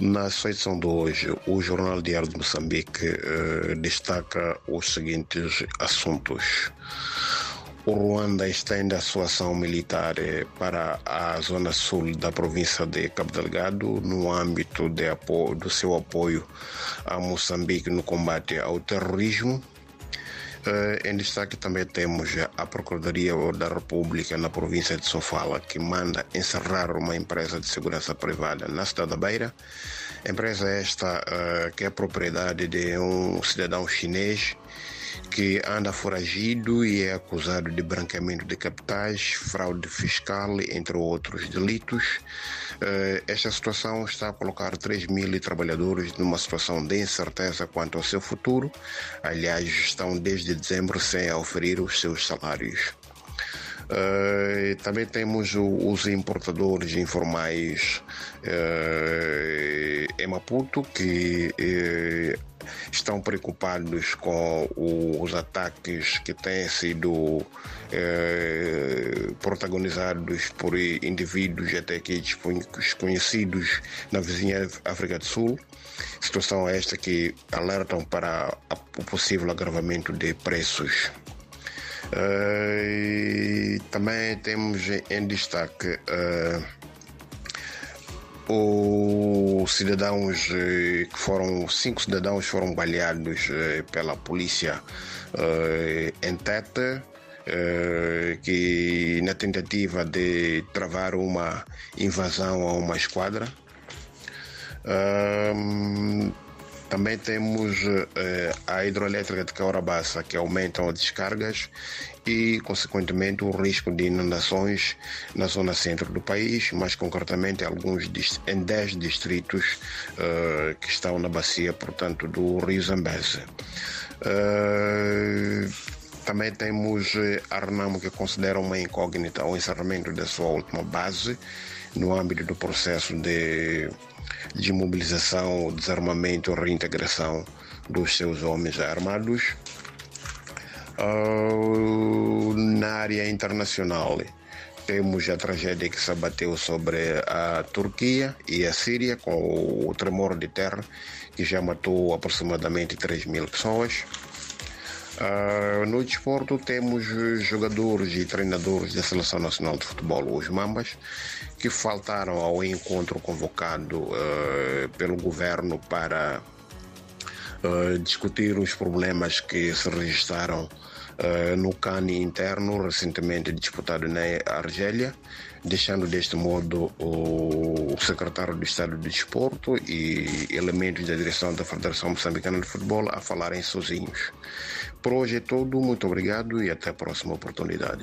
Na edição de hoje, o Jornal Diário de Moçambique eh, destaca os seguintes assuntos. O Ruanda estende a sua ação militar eh, para a zona sul da província de Cabo Delgado no âmbito apoio, do seu apoio a Moçambique no combate ao terrorismo. Em destaque também temos a Procuradoria da República na província de Sofala, que manda encerrar uma empresa de segurança privada na cidade da Beira. Empresa esta uh, que é propriedade de um cidadão chinês que anda foragido e é acusado de branqueamento de capitais, fraude fiscal, entre outros delitos. Uh, esta situação está a colocar 3 mil trabalhadores numa situação de incerteza quanto ao seu futuro. Aliás, estão desde dezembro sem oferir os seus salários. Uh, também temos o, os importadores informais uh, em Maputo que uh, estão preocupados com os ataques que têm sido protagonizados por indivíduos até aqui desconhecidos na vizinha África do Sul. Situação esta que alertam para o possível agravamento de preços. Uh, também temos em destaque uh, os cidadãos uh, que foram cinco cidadãos foram baleados pela polícia em Tete que na tentativa de travar uma invasão a uma esquadra também temos eh, a hidroelétrica de Caurabassa, que aumentam as descargas e, consequentemente, o risco de inundações na zona centro do país, mais concretamente alguns em 10 distritos eh, que estão na bacia, portanto, do Rio Zambeze. Eh, também temos a Renamo que considera uma incógnita o encerramento da sua última base no âmbito do processo de de mobilização, desarmamento, reintegração dos seus homens armados. Uh, na área internacional, temos a tragédia que se abateu sobre a Turquia e a Síria, com o tremor de terra que já matou aproximadamente 3 mil pessoas. Uh, no desporto temos jogadores e treinadores da Seleção Nacional de Futebol, os Mambas, que faltaram ao encontro convocado uh, pelo governo para uh, discutir os problemas que se registraram no CANI interno recentemente disputado na Argélia, deixando deste modo o secretário do Estado do Desporto e elementos da direção da Federação Moçambicana de Futebol a falarem sozinhos. Por hoje é tudo, muito obrigado e até a próxima oportunidade.